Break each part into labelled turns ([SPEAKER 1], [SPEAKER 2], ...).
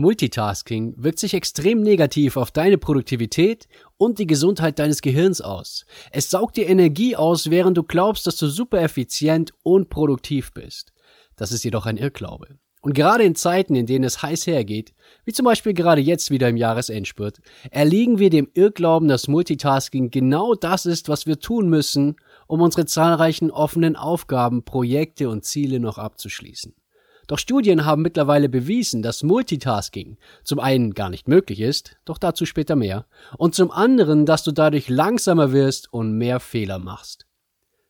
[SPEAKER 1] Multitasking wirkt sich extrem negativ auf deine Produktivität und die Gesundheit deines Gehirns aus. Es saugt dir Energie aus, während du glaubst, dass du super effizient und produktiv bist. Das ist jedoch ein Irrglaube. Und gerade in Zeiten, in denen es heiß hergeht, wie zum Beispiel gerade jetzt wieder im Jahresendspurt, erliegen wir dem Irrglauben, dass Multitasking genau das ist, was wir tun müssen, um unsere zahlreichen offenen Aufgaben, Projekte und Ziele noch abzuschließen. Doch Studien haben mittlerweile bewiesen, dass Multitasking zum einen gar nicht möglich ist, doch dazu später mehr, und zum anderen, dass du dadurch langsamer wirst und mehr Fehler machst.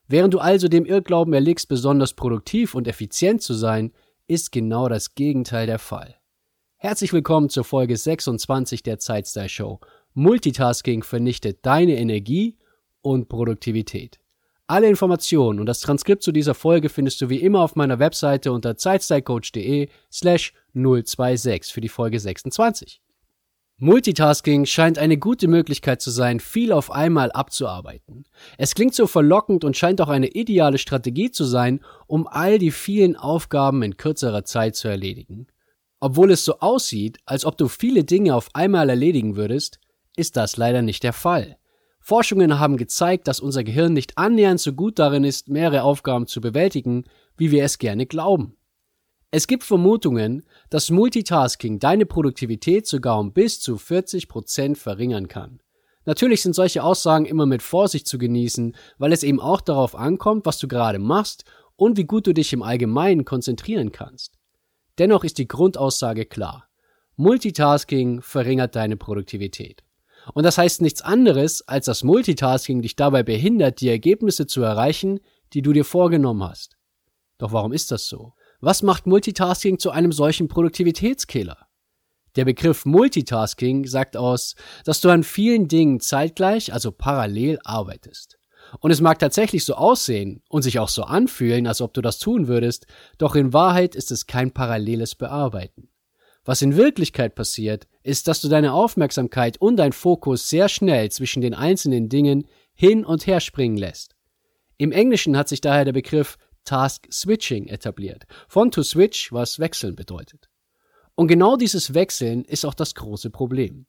[SPEAKER 1] Während du also dem Irrglauben erliegst, besonders produktiv und effizient zu sein, ist genau das Gegenteil der Fall. Herzlich willkommen zur Folge 26 der Zeitstyle Show. Multitasking vernichtet deine Energie und Produktivität. Alle Informationen und das Transkript zu dieser Folge findest du wie immer auf meiner Webseite unter zeitstylecoach.de slash 026 für die Folge 26. Multitasking scheint eine gute Möglichkeit zu sein, viel auf einmal abzuarbeiten. Es klingt so verlockend und scheint auch eine ideale Strategie zu sein, um all die vielen Aufgaben in kürzerer Zeit zu erledigen. Obwohl es so aussieht, als ob du viele Dinge auf einmal erledigen würdest, ist das leider nicht der Fall. Forschungen haben gezeigt, dass unser Gehirn nicht annähernd so gut darin ist, mehrere Aufgaben zu bewältigen, wie wir es gerne glauben. Es gibt Vermutungen, dass Multitasking deine Produktivität sogar um bis zu 40 Prozent verringern kann. Natürlich sind solche Aussagen immer mit Vorsicht zu genießen, weil es eben auch darauf ankommt, was du gerade machst und wie gut du dich im Allgemeinen konzentrieren kannst. Dennoch ist die Grundaussage klar. Multitasking verringert deine Produktivität. Und das heißt nichts anderes, als dass Multitasking dich dabei behindert, die Ergebnisse zu erreichen, die du dir vorgenommen hast. Doch warum ist das so? Was macht Multitasking zu einem solchen Produktivitätskiller? Der Begriff Multitasking sagt aus, dass du an vielen Dingen zeitgleich, also parallel arbeitest. Und es mag tatsächlich so aussehen und sich auch so anfühlen, als ob du das tun würdest, doch in Wahrheit ist es kein paralleles Bearbeiten. Was in Wirklichkeit passiert, ist, dass du deine Aufmerksamkeit und dein Fokus sehr schnell zwischen den einzelnen Dingen hin und her springen lässt. Im Englischen hat sich daher der Begriff Task Switching etabliert, von to switch, was wechseln bedeutet. Und genau dieses Wechseln ist auch das große Problem.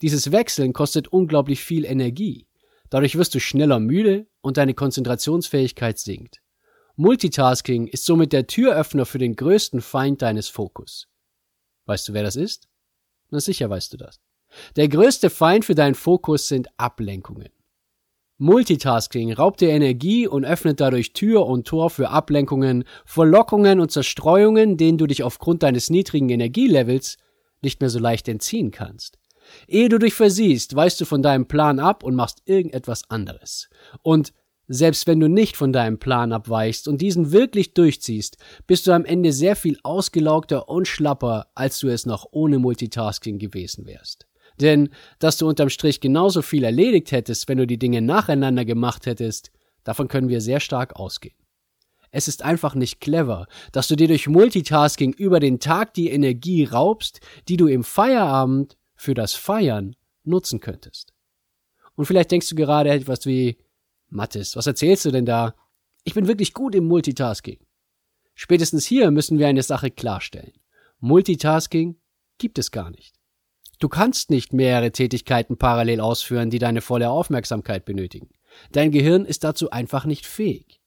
[SPEAKER 1] Dieses Wechseln kostet unglaublich viel Energie. Dadurch wirst du schneller müde und deine Konzentrationsfähigkeit sinkt. Multitasking ist somit der Türöffner für den größten Feind deines Fokus. Weißt du, wer das ist? Na sicher weißt du das. Der größte Feind für deinen Fokus sind Ablenkungen. Multitasking raubt dir Energie und öffnet dadurch Tür und Tor für Ablenkungen, Verlockungen und Zerstreuungen, denen du dich aufgrund deines niedrigen Energielevels nicht mehr so leicht entziehen kannst. Ehe du dich versiehst, weißt du von deinem Plan ab und machst irgendetwas anderes. Und selbst wenn du nicht von deinem Plan abweichst und diesen wirklich durchziehst, bist du am Ende sehr viel ausgelaugter und schlapper, als du es noch ohne Multitasking gewesen wärst. Denn, dass du unterm Strich genauso viel erledigt hättest, wenn du die Dinge nacheinander gemacht hättest, davon können wir sehr stark ausgehen. Es ist einfach nicht clever, dass du dir durch Multitasking über den Tag die Energie raubst, die du im Feierabend für das Feiern nutzen könntest. Und vielleicht denkst du gerade etwas wie, Mathis, was erzählst du denn da? Ich bin wirklich gut im Multitasking. Spätestens hier müssen wir eine Sache klarstellen. Multitasking gibt es gar nicht. Du kannst nicht mehrere Tätigkeiten parallel ausführen, die deine volle Aufmerksamkeit benötigen. Dein Gehirn ist dazu einfach nicht fähig.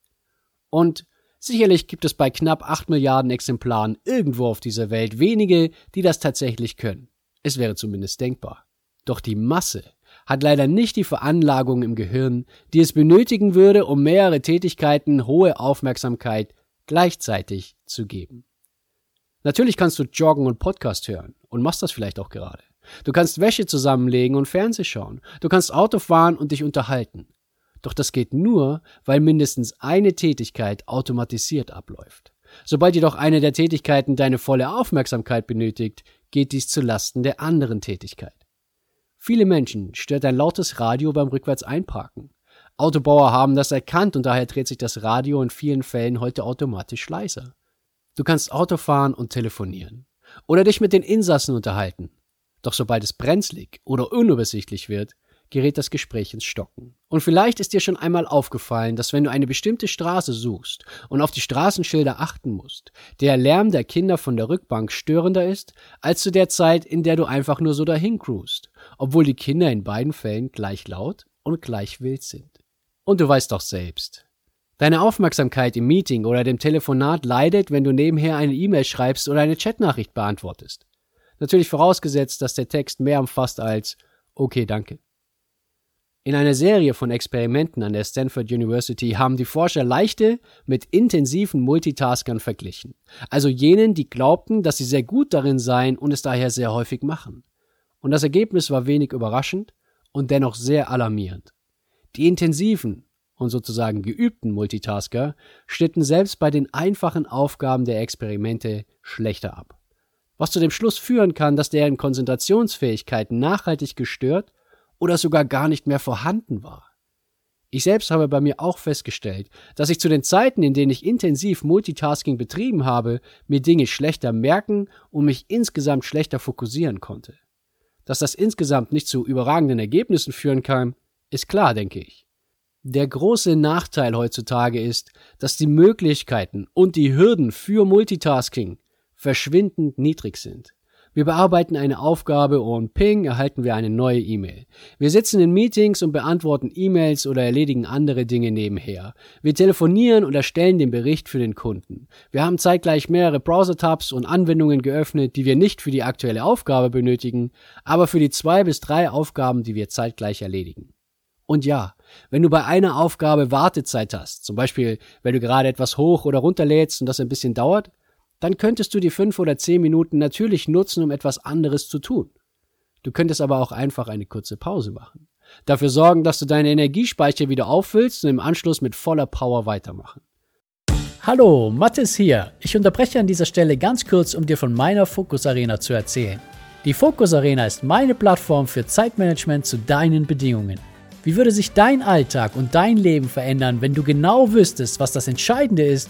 [SPEAKER 1] Und sicherlich gibt es bei knapp 8 Milliarden Exemplaren irgendwo auf dieser Welt wenige, die das tatsächlich können. Es wäre zumindest denkbar. Doch die Masse hat leider nicht die Veranlagung im Gehirn, die es benötigen würde, um mehrere Tätigkeiten hohe Aufmerksamkeit gleichzeitig zu geben. Natürlich kannst du joggen und Podcast hören und machst das vielleicht auch gerade. Du kannst Wäsche zusammenlegen und Fernseh schauen. Du kannst Auto fahren und dich unterhalten. Doch das geht nur, weil mindestens eine Tätigkeit automatisiert abläuft. Sobald jedoch eine der Tätigkeiten deine volle Aufmerksamkeit benötigt, geht dies zu Lasten der anderen Tätigkeit. Viele Menschen stört ein lautes Radio beim Rückwärts-Einparken. Autobauer haben das erkannt und daher dreht sich das Radio in vielen Fällen heute automatisch leiser. Du kannst Auto fahren und telefonieren. Oder dich mit den Insassen unterhalten. Doch sobald es brenzlig oder unübersichtlich wird, gerät das Gespräch ins Stocken. Und vielleicht ist dir schon einmal aufgefallen, dass wenn du eine bestimmte Straße suchst und auf die Straßenschilder achten musst, der Lärm der Kinder von der Rückbank störender ist, als zu der Zeit, in der du einfach nur so dahin cruist, obwohl die Kinder in beiden Fällen gleich laut und gleich wild sind. Und du weißt doch selbst. Deine Aufmerksamkeit im Meeting oder dem Telefonat leidet, wenn du nebenher eine E-Mail schreibst oder eine Chatnachricht beantwortest. Natürlich vorausgesetzt, dass der Text mehr umfasst als Okay, danke. In einer Serie von Experimenten an der Stanford University haben die Forscher leichte mit intensiven Multitaskern verglichen, also jenen, die glaubten, dass sie sehr gut darin seien und es daher sehr häufig machen. Und das Ergebnis war wenig überraschend und dennoch sehr alarmierend. Die intensiven und sozusagen geübten Multitasker schnitten selbst bei den einfachen Aufgaben der Experimente schlechter ab. Was zu dem Schluss führen kann, dass deren Konzentrationsfähigkeit nachhaltig gestört oder sogar gar nicht mehr vorhanden war. Ich selbst habe bei mir auch festgestellt, dass ich zu den Zeiten, in denen ich intensiv Multitasking betrieben habe, mir Dinge schlechter merken und mich insgesamt schlechter fokussieren konnte. Dass das insgesamt nicht zu überragenden Ergebnissen führen kann, ist klar, denke ich. Der große Nachteil heutzutage ist, dass die Möglichkeiten und die Hürden für Multitasking verschwindend niedrig sind. Wir bearbeiten eine Aufgabe und ping erhalten wir eine neue E-Mail. Wir sitzen in Meetings und beantworten E-Mails oder erledigen andere Dinge nebenher. Wir telefonieren und erstellen den Bericht für den Kunden. Wir haben zeitgleich mehrere Browser-Tabs und Anwendungen geöffnet, die wir nicht für die aktuelle Aufgabe benötigen, aber für die zwei bis drei Aufgaben, die wir zeitgleich erledigen. Und ja, wenn du bei einer Aufgabe Wartezeit hast, zum Beispiel, wenn du gerade etwas hoch oder runterlädst und das ein bisschen dauert, dann könntest du die fünf oder zehn Minuten natürlich nutzen, um etwas anderes zu tun. Du könntest aber auch einfach eine kurze Pause machen. Dafür sorgen, dass du deine Energiespeicher wieder auffüllst und im Anschluss mit voller Power weitermachen.
[SPEAKER 2] Hallo, Mathis hier. Ich unterbreche an dieser Stelle ganz kurz, um dir von meiner Fokus Arena zu erzählen. Die Fokus Arena ist meine Plattform für Zeitmanagement zu deinen Bedingungen. Wie würde sich dein Alltag und dein Leben verändern, wenn du genau wüsstest, was das Entscheidende ist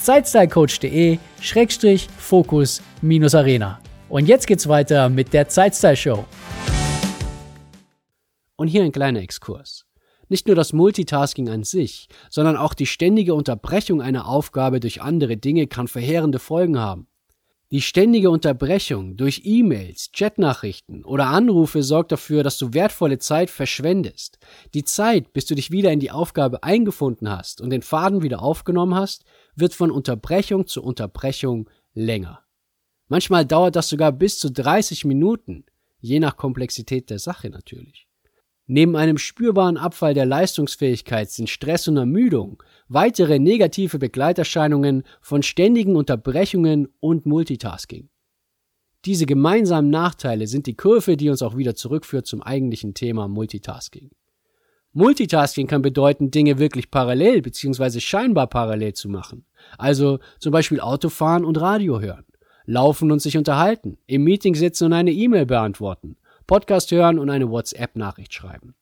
[SPEAKER 2] zeitstylecoach.de-fokus-arena. Und jetzt geht's weiter mit der Zeitstyle Show.
[SPEAKER 1] Und hier ein kleiner Exkurs. Nicht nur das Multitasking an sich, sondern auch die ständige Unterbrechung einer Aufgabe durch andere Dinge kann verheerende Folgen haben. Die ständige Unterbrechung durch E-Mails, Chatnachrichten oder Anrufe sorgt dafür, dass du wertvolle Zeit verschwendest. Die Zeit, bis du dich wieder in die Aufgabe eingefunden hast und den Faden wieder aufgenommen hast, wird von Unterbrechung zu Unterbrechung länger. Manchmal dauert das sogar bis zu 30 Minuten, je nach Komplexität der Sache natürlich. Neben einem spürbaren Abfall der Leistungsfähigkeit sind Stress und Ermüdung weitere negative Begleiterscheinungen von ständigen Unterbrechungen und Multitasking. Diese gemeinsamen Nachteile sind die Kurve, die uns auch wieder zurückführt zum eigentlichen Thema Multitasking. Multitasking kann bedeuten, Dinge wirklich parallel bzw. scheinbar parallel zu machen. Also zum Beispiel Autofahren und Radio hören, laufen und sich unterhalten, im Meeting sitzen und eine E-Mail beantworten, Podcast hören und eine WhatsApp-Nachricht schreiben.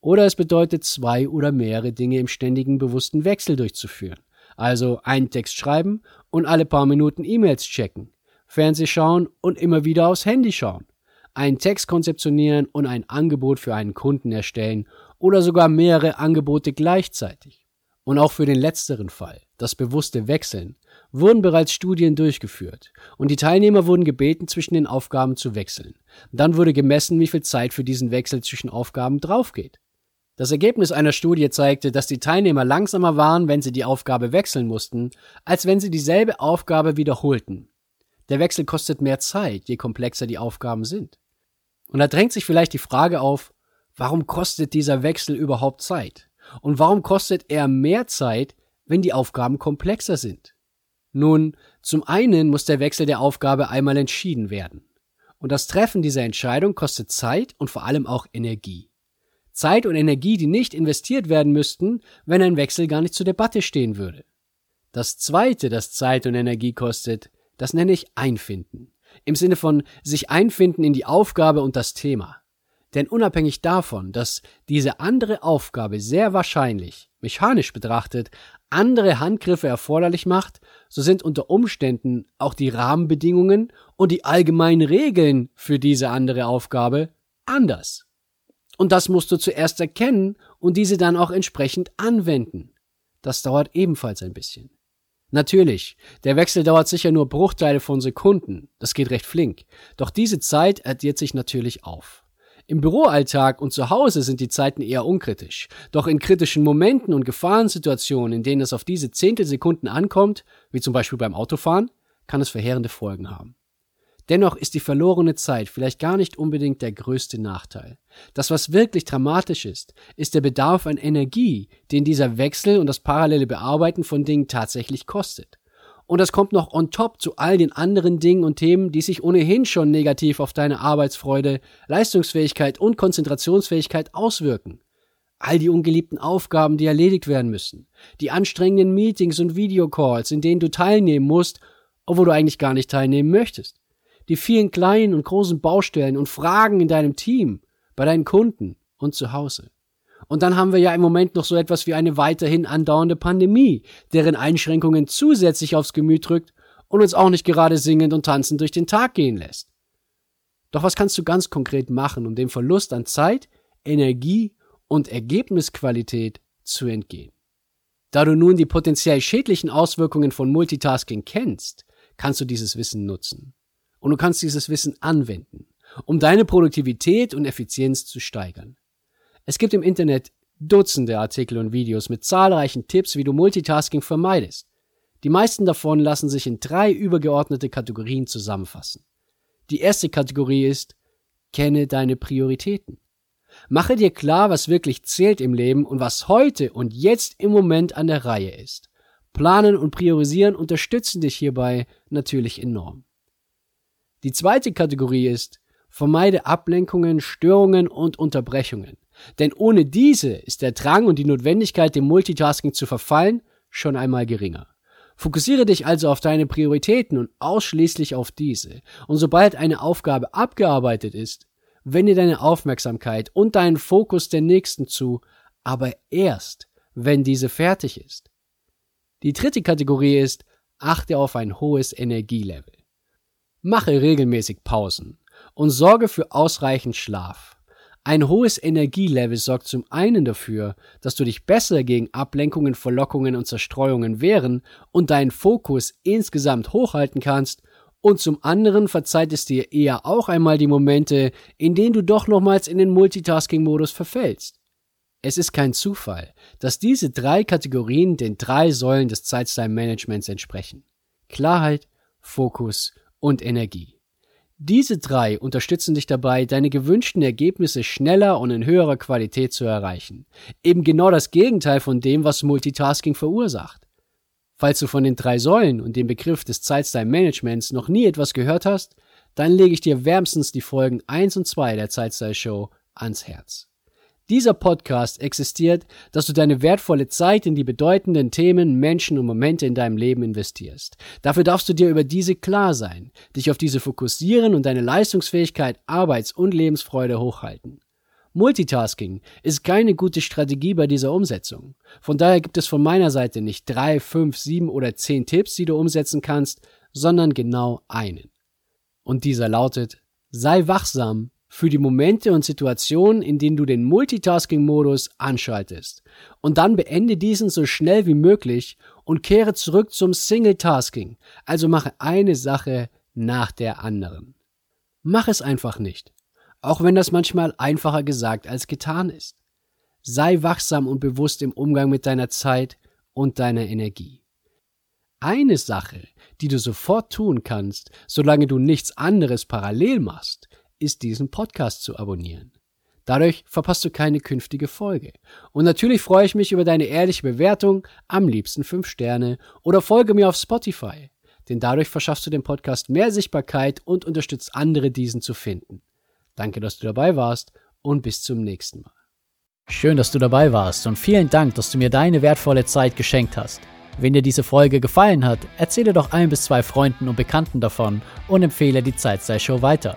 [SPEAKER 1] Oder es bedeutet, zwei oder mehrere Dinge im ständigen bewussten Wechsel durchzuführen. Also einen Text schreiben und alle paar Minuten E-Mails checken, Fernseh schauen und immer wieder aufs Handy schauen, einen Text konzeptionieren und ein Angebot für einen Kunden erstellen oder sogar mehrere Angebote gleichzeitig. Und auch für den letzteren Fall, das bewusste Wechseln, wurden bereits Studien durchgeführt und die Teilnehmer wurden gebeten, zwischen den Aufgaben zu wechseln. Dann wurde gemessen, wie viel Zeit für diesen Wechsel zwischen Aufgaben draufgeht. Das Ergebnis einer Studie zeigte, dass die Teilnehmer langsamer waren, wenn sie die Aufgabe wechseln mussten, als wenn sie dieselbe Aufgabe wiederholten. Der Wechsel kostet mehr Zeit, je komplexer die Aufgaben sind. Und da drängt sich vielleicht die Frage auf, warum kostet dieser Wechsel überhaupt Zeit? Und warum kostet er mehr Zeit, wenn die Aufgaben komplexer sind? Nun, zum einen muss der Wechsel der Aufgabe einmal entschieden werden. Und das Treffen dieser Entscheidung kostet Zeit und vor allem auch Energie. Zeit und Energie, die nicht investiert werden müssten, wenn ein Wechsel gar nicht zur Debatte stehen würde. Das zweite, das Zeit und Energie kostet, das nenne ich Einfinden. Im Sinne von sich einfinden in die Aufgabe und das Thema. Denn unabhängig davon, dass diese andere Aufgabe sehr wahrscheinlich, mechanisch betrachtet, andere Handgriffe erforderlich macht, so sind unter Umständen auch die Rahmenbedingungen und die allgemeinen Regeln für diese andere Aufgabe anders. Und das musst du zuerst erkennen und diese dann auch entsprechend anwenden. Das dauert ebenfalls ein bisschen. Natürlich, der Wechsel dauert sicher nur Bruchteile von Sekunden, das geht recht flink, doch diese Zeit addiert sich natürlich auf. Im Büroalltag und zu Hause sind die Zeiten eher unkritisch, doch in kritischen Momenten und Gefahrensituationen, in denen es auf diese Zehntelsekunden ankommt, wie zum Beispiel beim Autofahren, kann es verheerende Folgen haben. Dennoch ist die verlorene Zeit vielleicht gar nicht unbedingt der größte Nachteil. Das, was wirklich dramatisch ist, ist der Bedarf an Energie, den dieser Wechsel und das parallele Bearbeiten von Dingen tatsächlich kostet. Und das kommt noch on top zu all den anderen Dingen und Themen, die sich ohnehin schon negativ auf deine Arbeitsfreude, Leistungsfähigkeit und Konzentrationsfähigkeit auswirken. All die ungeliebten Aufgaben, die erledigt werden müssen. Die anstrengenden Meetings und Videocalls, in denen du teilnehmen musst, obwohl du eigentlich gar nicht teilnehmen möchtest die vielen kleinen und großen Baustellen und Fragen in deinem Team, bei deinen Kunden und zu Hause. Und dann haben wir ja im Moment noch so etwas wie eine weiterhin andauernde Pandemie, deren Einschränkungen zusätzlich aufs Gemüt drückt und uns auch nicht gerade singend und tanzend durch den Tag gehen lässt. Doch was kannst du ganz konkret machen, um dem Verlust an Zeit, Energie und Ergebnisqualität zu entgehen? Da du nun die potenziell schädlichen Auswirkungen von Multitasking kennst, kannst du dieses Wissen nutzen und du kannst dieses Wissen anwenden, um deine Produktivität und Effizienz zu steigern. Es gibt im Internet Dutzende Artikel und Videos mit zahlreichen Tipps, wie du Multitasking vermeidest. Die meisten davon lassen sich in drei übergeordnete Kategorien zusammenfassen. Die erste Kategorie ist, kenne deine Prioritäten. Mache dir klar, was wirklich zählt im Leben und was heute und jetzt im Moment an der Reihe ist. Planen und Priorisieren unterstützen dich hierbei natürlich enorm. Die zweite Kategorie ist, vermeide Ablenkungen, Störungen und Unterbrechungen. Denn ohne diese ist der Drang und die Notwendigkeit, dem Multitasking zu verfallen, schon einmal geringer. Fokussiere dich also auf deine Prioritäten und ausschließlich auf diese. Und sobald eine Aufgabe abgearbeitet ist, wende deine Aufmerksamkeit und deinen Fokus der nächsten zu, aber erst, wenn diese fertig ist. Die dritte Kategorie ist, achte auf ein hohes Energielevel. Mache regelmäßig Pausen und sorge für ausreichend Schlaf. Ein hohes Energielevel sorgt zum einen dafür, dass du dich besser gegen Ablenkungen, Verlockungen und Zerstreuungen wehren und deinen Fokus insgesamt hochhalten kannst und zum anderen verzeiht es dir eher auch einmal die Momente, in denen du doch nochmals in den Multitasking-Modus verfällst. Es ist kein Zufall, dass diese drei Kategorien den drei Säulen des Zeitstyle-Managements entsprechen. Klarheit, Fokus und Energie. Diese drei unterstützen dich dabei, deine gewünschten Ergebnisse schneller und in höherer Qualität zu erreichen. Eben genau das Gegenteil von dem, was Multitasking verursacht. Falls du von den drei Säulen und dem Begriff des Zeitstyle-Managements noch nie etwas gehört hast, dann lege ich dir wärmstens die Folgen 1 und 2 der Zeitstyle Show ans Herz. Dieser Podcast existiert, dass du deine wertvolle Zeit in die bedeutenden Themen, Menschen und Momente in deinem Leben investierst. Dafür darfst du dir über diese klar sein, dich auf diese fokussieren und deine Leistungsfähigkeit, Arbeits- und Lebensfreude hochhalten. Multitasking ist keine gute Strategie bei dieser Umsetzung. Von daher gibt es von meiner Seite nicht drei, fünf, sieben oder zehn Tipps, die du umsetzen kannst, sondern genau einen. Und dieser lautet, sei wachsam für die Momente und Situationen, in denen du den Multitasking-Modus anschaltest. Und dann beende diesen so schnell wie möglich und kehre zurück zum Single-Tasking. Also mache eine Sache nach der anderen. Mach es einfach nicht. Auch wenn das manchmal einfacher gesagt als getan ist. Sei wachsam und bewusst im Umgang mit deiner Zeit und deiner Energie. Eine Sache, die du sofort tun kannst, solange du nichts anderes parallel machst, ist diesen Podcast zu abonnieren. Dadurch verpasst du keine künftige Folge. Und natürlich freue ich mich über deine ehrliche Bewertung, am liebsten 5 Sterne, oder folge mir auf Spotify. Denn dadurch verschaffst du dem Podcast mehr Sichtbarkeit und unterstützt andere, diesen zu finden. Danke, dass du dabei warst und bis zum nächsten Mal.
[SPEAKER 2] Schön, dass du dabei warst und vielen Dank, dass du mir deine wertvolle Zeit geschenkt hast. Wenn dir diese Folge gefallen hat, erzähle doch ein bis zwei Freunden und Bekannten davon und empfehle die Zeitstyle-Show weiter.